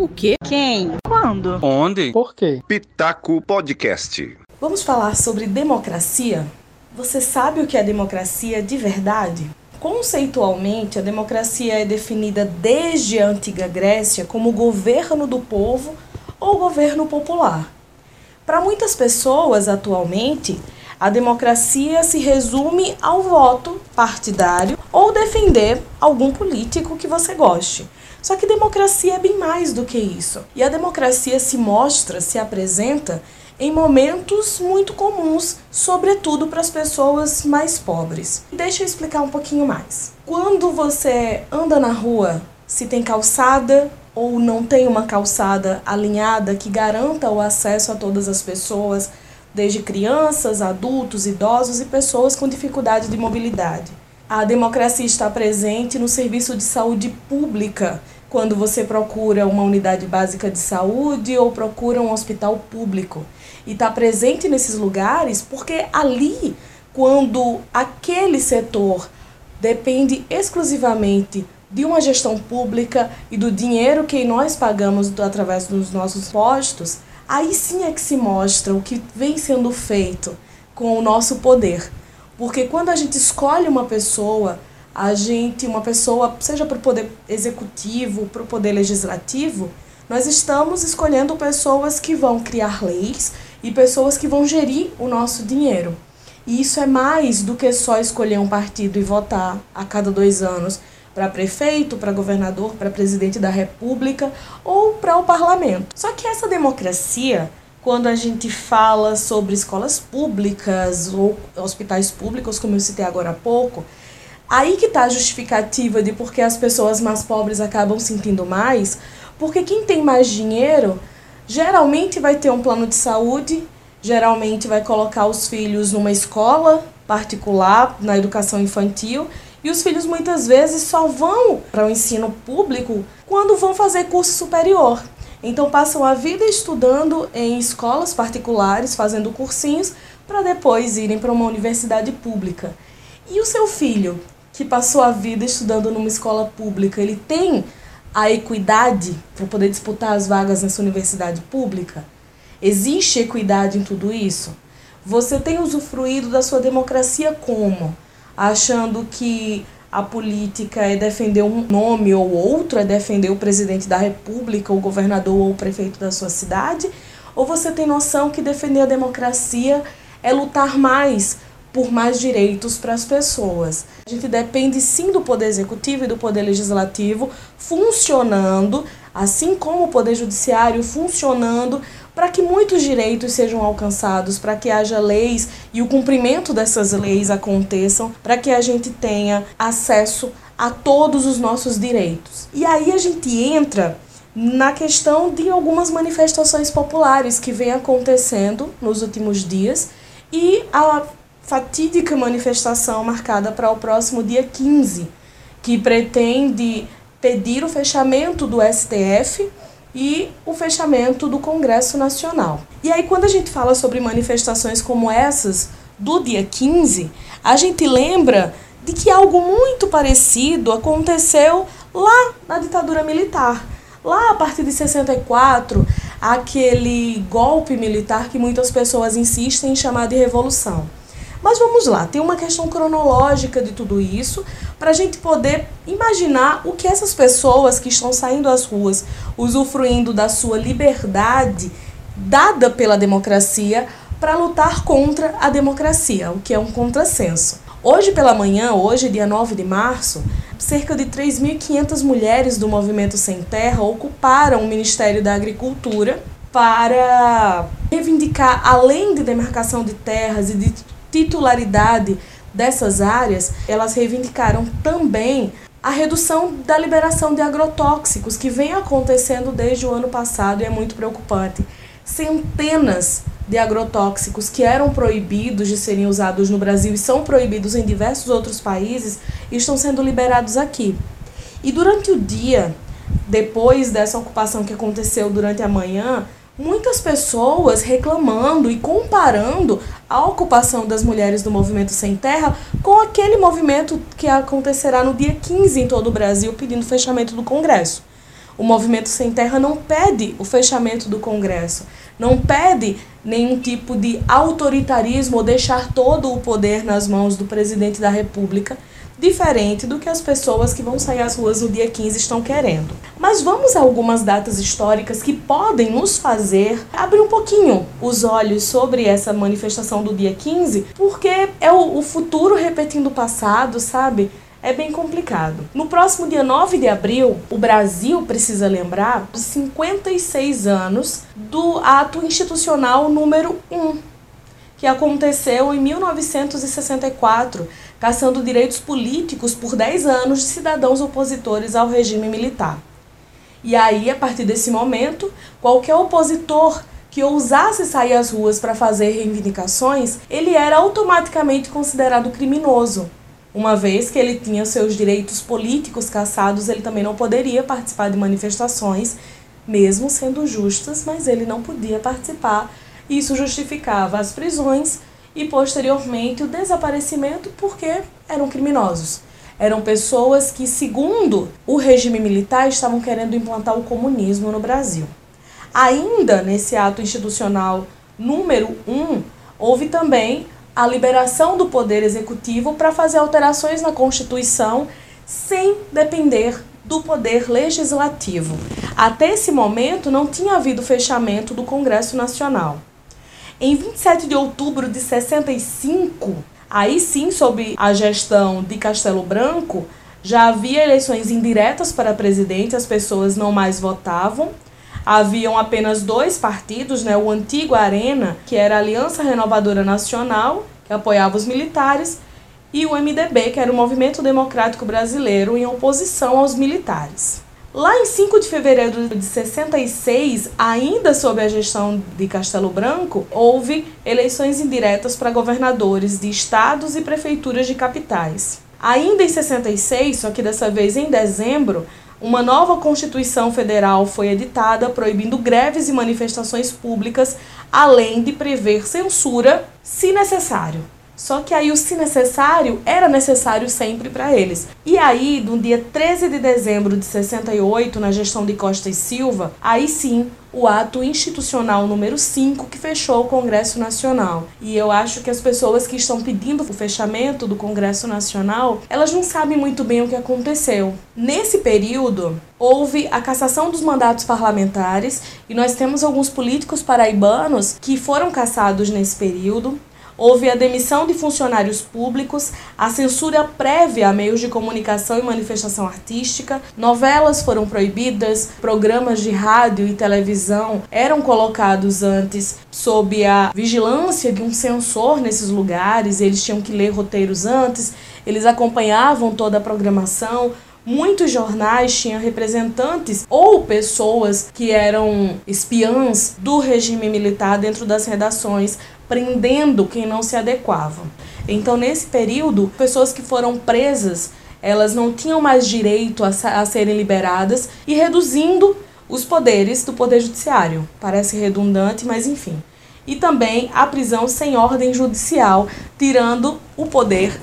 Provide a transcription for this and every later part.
O quê? Quem? Quando? Onde? Por quê? Pitaco Podcast. Vamos falar sobre democracia? Você sabe o que é democracia de verdade? Conceitualmente, a democracia é definida desde a antiga Grécia como governo do povo ou governo popular. Para muitas pessoas, atualmente, a democracia se resume ao voto partidário ou defender algum político que você goste. Só que democracia é bem mais do que isso. E a democracia se mostra, se apresenta em momentos muito comuns, sobretudo para as pessoas mais pobres. Deixa eu explicar um pouquinho mais. Quando você anda na rua, se tem calçada ou não tem uma calçada alinhada que garanta o acesso a todas as pessoas, desde crianças, adultos, idosos e pessoas com dificuldade de mobilidade. A democracia está presente no serviço de saúde pública, quando você procura uma unidade básica de saúde ou procura um hospital público. E está presente nesses lugares porque ali, quando aquele setor depende exclusivamente de uma gestão pública e do dinheiro que nós pagamos através dos nossos postos, aí sim é que se mostra o que vem sendo feito com o nosso poder. Porque quando a gente escolhe uma pessoa, a gente, uma pessoa, seja para o poder executivo, para o poder legislativo, nós estamos escolhendo pessoas que vão criar leis e pessoas que vão gerir o nosso dinheiro. E isso é mais do que só escolher um partido e votar a cada dois anos para prefeito, para governador, para presidente da república ou para o parlamento. Só que essa democracia quando a gente fala sobre escolas públicas ou hospitais públicos, como eu citei agora há pouco, aí que está a justificativa de por que as pessoas mais pobres acabam sentindo mais, porque quem tem mais dinheiro geralmente vai ter um plano de saúde, geralmente vai colocar os filhos numa escola particular, na educação infantil, e os filhos muitas vezes só vão para o ensino público quando vão fazer curso superior. Então passam a vida estudando em escolas particulares, fazendo cursinhos, para depois irem para uma universidade pública. E o seu filho, que passou a vida estudando numa escola pública, ele tem a equidade para poder disputar as vagas nessa universidade pública? Existe equidade em tudo isso? Você tem usufruído da sua democracia como? Achando que a política é defender um nome ou outro, é defender o presidente da república, o governador ou o prefeito da sua cidade? Ou você tem noção que defender a democracia é lutar mais por mais direitos para as pessoas? A gente depende sim do poder executivo e do poder legislativo funcionando, assim como o poder judiciário funcionando para que muitos direitos sejam alcançados, para que haja leis e o cumprimento dessas leis aconteçam, para que a gente tenha acesso a todos os nossos direitos. E aí a gente entra na questão de algumas manifestações populares que vem acontecendo nos últimos dias e a fatídica manifestação marcada para o próximo dia 15, que pretende pedir o fechamento do STF e o fechamento do Congresso Nacional. E aí, quando a gente fala sobre manifestações como essas do dia 15, a gente lembra de que algo muito parecido aconteceu lá na ditadura militar. Lá a partir de 64, aquele golpe militar que muitas pessoas insistem em chamar de revolução. Mas vamos lá, tem uma questão cronológica de tudo isso para a gente poder imaginar o que essas pessoas que estão saindo às ruas, usufruindo da sua liberdade dada pela democracia, para lutar contra a democracia, o que é um contrassenso. Hoje pela manhã, hoje, dia 9 de março, cerca de 3.500 mulheres do Movimento Sem Terra ocuparam o Ministério da Agricultura para reivindicar, além de demarcação de terras e de titularidade dessas áreas, elas reivindicaram também a redução da liberação de agrotóxicos, que vem acontecendo desde o ano passado e é muito preocupante. Centenas de agrotóxicos que eram proibidos de serem usados no Brasil e são proibidos em diversos outros países estão sendo liberados aqui. E durante o dia, depois dessa ocupação que aconteceu durante a manhã, muitas pessoas reclamando e comparando a ocupação das mulheres do movimento Sem Terra com aquele movimento que acontecerá no dia 15 em todo o Brasil pedindo fechamento do Congresso. O Movimento Sem Terra não pede o fechamento do Congresso, não pede nenhum tipo de autoritarismo ou deixar todo o poder nas mãos do presidente da República, diferente do que as pessoas que vão sair às ruas no dia 15 estão querendo. Mas vamos a algumas datas históricas que podem nos fazer abrir um pouquinho os olhos sobre essa manifestação do dia 15, porque é o, futuro repetindo o passado, sabe? é bem complicado. No próximo dia 9 de abril, o Brasil precisa lembrar dos 56 anos do ato institucional número 1, que aconteceu em 1964, caçando direitos políticos por 10 anos de cidadãos opositores ao regime militar. E aí, a partir desse momento, qualquer opositor que ousasse sair às ruas para fazer reivindicações, ele era automaticamente considerado criminoso uma vez que ele tinha seus direitos políticos cassados, ele também não poderia participar de manifestações, mesmo sendo justas, mas ele não podia participar. Isso justificava as prisões e posteriormente o desaparecimento porque eram criminosos. Eram pessoas que, segundo o regime militar, estavam querendo implantar o comunismo no Brasil. Ainda nesse ato institucional número 1, um, houve também a liberação do Poder Executivo para fazer alterações na Constituição sem depender do Poder Legislativo. Até esse momento não tinha havido fechamento do Congresso Nacional. Em 27 de outubro de 65, aí sim, sob a gestão de Castelo Branco, já havia eleições indiretas para presidente, as pessoas não mais votavam haviam apenas dois partidos, né, o antigo Arena, que era a Aliança Renovadora Nacional, que apoiava os militares, e o MDB, que era o Movimento Democrático Brasileiro, em oposição aos militares. Lá em 5 de fevereiro de 66, ainda sob a gestão de Castelo Branco, houve eleições indiretas para governadores de estados e prefeituras de capitais. Ainda em 66, só que dessa vez em dezembro, uma nova Constituição Federal foi editada proibindo greves e manifestações públicas, além de prever censura, se necessário. Só que aí o se necessário era necessário sempre para eles. E aí, no dia 13 de dezembro de 68, na gestão de Costa e Silva, aí sim o ato institucional número 5 que fechou o Congresso Nacional. E eu acho que as pessoas que estão pedindo o fechamento do Congresso Nacional, elas não sabem muito bem o que aconteceu. Nesse período, houve a cassação dos mandatos parlamentares e nós temos alguns políticos paraibanos que foram cassados nesse período. Houve a demissão de funcionários públicos, a censura prévia a meios de comunicação e manifestação artística, novelas foram proibidas, programas de rádio e televisão eram colocados antes sob a vigilância de um censor nesses lugares, eles tinham que ler roteiros antes, eles acompanhavam toda a programação. Muitos jornais tinham representantes ou pessoas que eram espiãs do regime militar dentro das redações prendendo quem não se adequava. Então, nesse período, pessoas que foram presas, elas não tinham mais direito a, a serem liberadas e reduzindo os poderes do Poder Judiciário. Parece redundante, mas enfim. E também a prisão sem ordem judicial, tirando o poder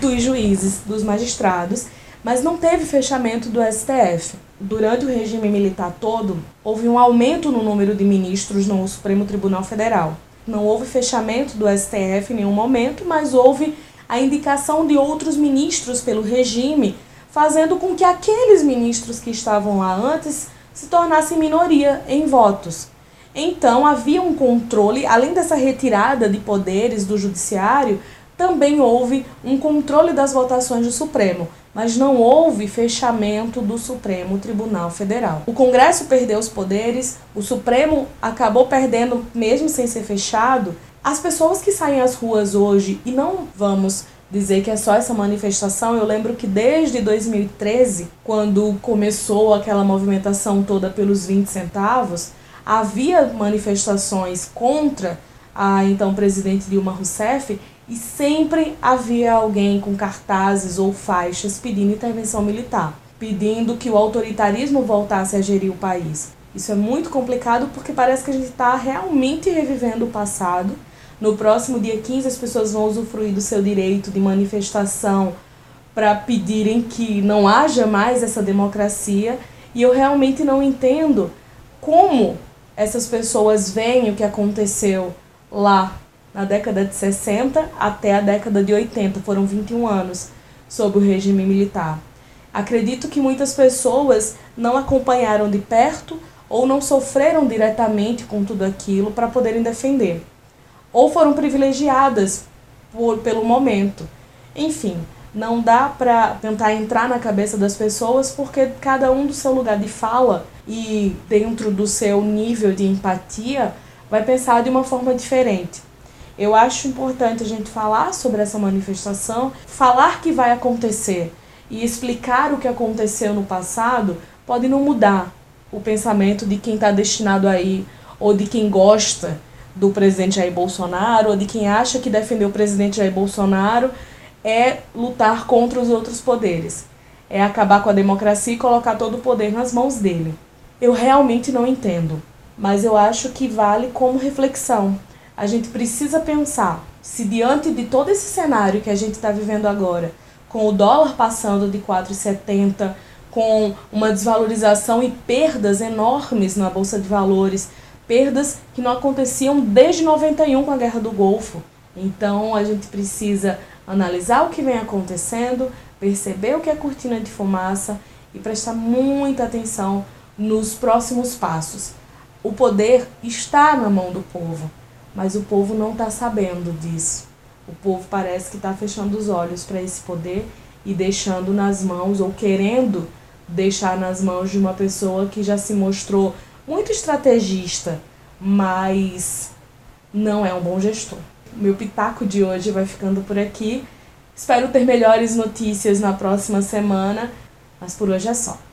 dos juízes, dos magistrados, mas não teve fechamento do STF. Durante o regime militar todo, houve um aumento no número de ministros no Supremo Tribunal Federal. Não houve fechamento do STF em nenhum momento, mas houve a indicação de outros ministros pelo regime, fazendo com que aqueles ministros que estavam lá antes se tornassem minoria em votos. Então havia um controle, além dessa retirada de poderes do judiciário, também houve um controle das votações do Supremo, mas não houve fechamento do Supremo Tribunal Federal. O Congresso perdeu os poderes, o Supremo acabou perdendo, mesmo sem ser fechado. As pessoas que saem às ruas hoje, e não vamos dizer que é só essa manifestação. Eu lembro que desde 2013, quando começou aquela movimentação toda pelos 20 centavos, havia manifestações contra a então presidente Dilma Rousseff e sempre havia alguém com cartazes ou faixas pedindo intervenção militar, pedindo que o autoritarismo voltasse a gerir o país. Isso é muito complicado porque parece que a gente está realmente revivendo o passado. No próximo dia 15, as pessoas vão usufruir do seu direito de manifestação para pedirem que não haja mais essa democracia. E eu realmente não entendo como essas pessoas veem o que aconteceu lá na década de 60 até a década de 80, foram 21 anos sob o regime militar. Acredito que muitas pessoas não acompanharam de perto ou não sofreram diretamente com tudo aquilo para poderem defender, ou foram privilegiadas por, pelo momento. Enfim, não dá para tentar entrar na cabeça das pessoas porque cada um do seu lugar de fala e dentro do seu nível de empatia vai pensar de uma forma diferente. Eu acho importante a gente falar sobre essa manifestação, falar que vai acontecer e explicar o que aconteceu no passado pode não mudar o pensamento de quem está destinado aí ou de quem gosta do presidente Jair Bolsonaro ou de quem acha que defender o presidente Jair Bolsonaro é lutar contra os outros poderes. É acabar com a democracia e colocar todo o poder nas mãos dele. Eu realmente não entendo, mas eu acho que vale como reflexão. A gente precisa pensar se diante de todo esse cenário que a gente está vivendo agora, com o dólar passando de 4,70, com uma desvalorização e perdas enormes na bolsa de valores, perdas que não aconteciam desde 91 com a Guerra do Golfo. Então a gente precisa analisar o que vem acontecendo, perceber o que é cortina de fumaça e prestar muita atenção nos próximos passos. O poder está na mão do povo, mas o povo não está sabendo disso. O povo parece que está fechando os olhos para esse poder e deixando nas mãos, ou querendo deixar nas mãos de uma pessoa que já se mostrou muito estrategista, mas não é um bom gestor. Meu pitaco de hoje vai ficando por aqui. Espero ter melhores notícias na próxima semana, mas por hoje é só.